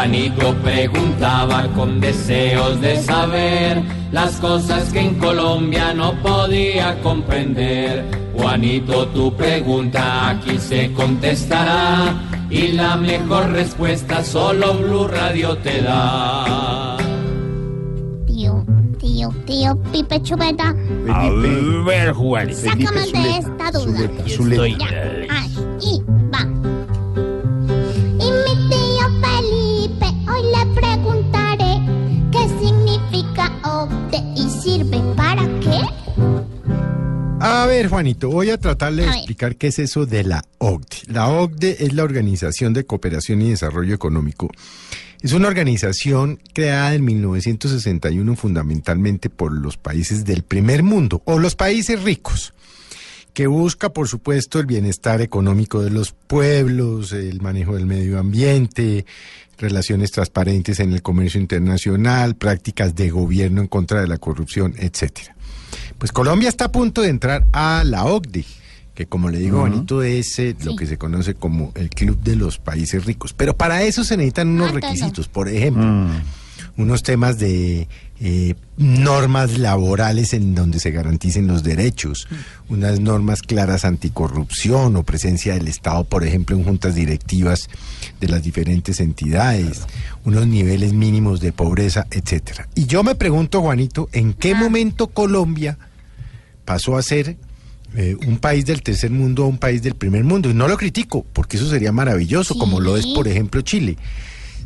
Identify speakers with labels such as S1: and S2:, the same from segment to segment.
S1: Juanito preguntaba con deseos de saber las cosas que en Colombia no podía comprender. Juanito, tu pregunta aquí se contestará y la mejor respuesta solo Blue Radio te da.
S2: Tío, tío, tío, Pipe Chubeta,
S3: A ver, Juanito.
S2: sácame de esta duda.
S3: Zuleta.
S4: Ver, Juanito, voy a tratarle de
S2: A ver.
S4: explicar qué es eso de la OCDE. La OCDE es la Organización de Cooperación y Desarrollo Económico. Es una organización creada en 1961 fundamentalmente por los países del primer mundo o los países ricos, que busca, por supuesto, el bienestar económico de los pueblos, el manejo del medio ambiente, relaciones transparentes en el comercio internacional, prácticas de gobierno en contra de la corrupción, etcétera. Pues Colombia está a punto de entrar a la OCDE, que como le digo, Juanito, es eh, lo que se conoce como el Club de los Países Ricos. Pero para eso se necesitan unos
S2: Ah,
S4: requisitos. Por ejemplo, unos temas de eh, normas laborales en donde se garanticen los derechos, unas normas claras anticorrupción o presencia del Estado, por ejemplo, en juntas directivas de las diferentes entidades, unos niveles mínimos de pobreza, etcétera. Y yo me pregunto, Juanito, ¿en qué momento Colombia pasó a ser eh, un país del tercer mundo a un país del primer mundo? Y no lo critico, porque eso sería maravilloso, como lo es, por ejemplo, Chile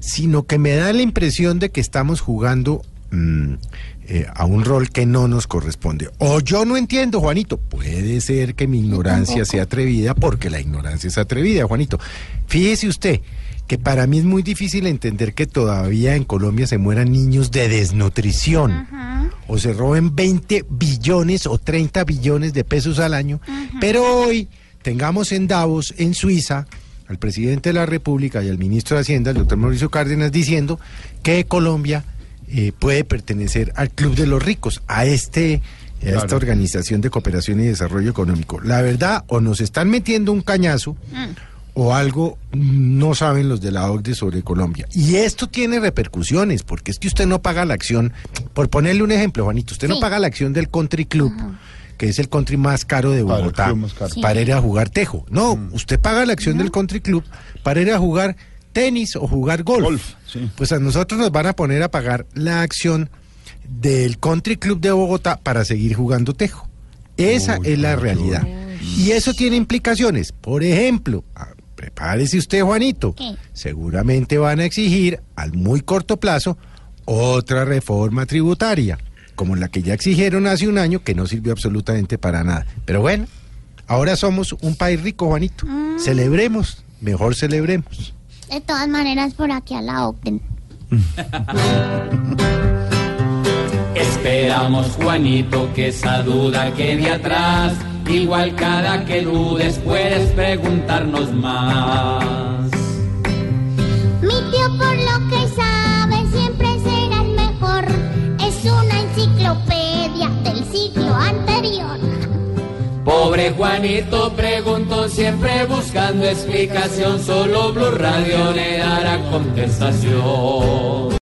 S4: sino que me da la impresión de que estamos jugando mm, eh, a un rol que no nos corresponde. O yo no entiendo, Juanito. Puede ser que mi ignorancia sea atrevida porque la ignorancia es atrevida, Juanito. Fíjese usted que para mí es muy difícil entender que todavía en Colombia se mueran niños de desnutrición
S2: Ajá.
S4: O se roben 20 billones o 30 billones de pesos al año, pero hoy tengamos en Davos, en Suiza, al presidente de la República y al ministro de Hacienda, el doctor Mauricio Cárdenas, diciendo que Colombia eh, puede pertenecer al Club de los Ricos, a este a esta organización de cooperación y desarrollo económico. La verdad, o nos están metiendo un cañazo, o algo no saben los de la OCDE sobre Colombia. Y esto tiene repercusiones, porque es que usted no paga la acción, por ponerle un ejemplo, Juanito, usted no paga la acción del Country Club, que es el country más caro de Bogotá.
S2: Sí.
S4: para ir a jugar tejo. No, usted paga la acción del Country Club para ir a jugar tenis o jugar golf.
S3: Golf, sí.
S4: Pues a nosotros nos van a poner a pagar la acción del Country Club de Bogotá para seguir jugando tejo. Esa es la realidad. Y eso tiene implicaciones. Por ejemplo, prepárese usted, Juanito.
S2: ¿Qué?
S4: Seguramente van a exigir al muy corto plazo otra reforma tributaria, como la que ya exigieron hace un año, que no sirvió absolutamente para nada. Pero bueno, ahora somos un país rico, Juanito. Celebremos, mejor celebremos.
S2: De todas maneras, por aquí a la OCDE.
S1: Esperamos, Juanito, que esa duda quede atrás. Igual cada que dudes puedes preguntarnos más.
S2: Mi tío por lo que sabe siempre será el mejor. Es una enciclopedia del siglo anterior.
S1: Pobre Juanito preguntó siempre buscando explicación, solo Blue Radio le dará contestación.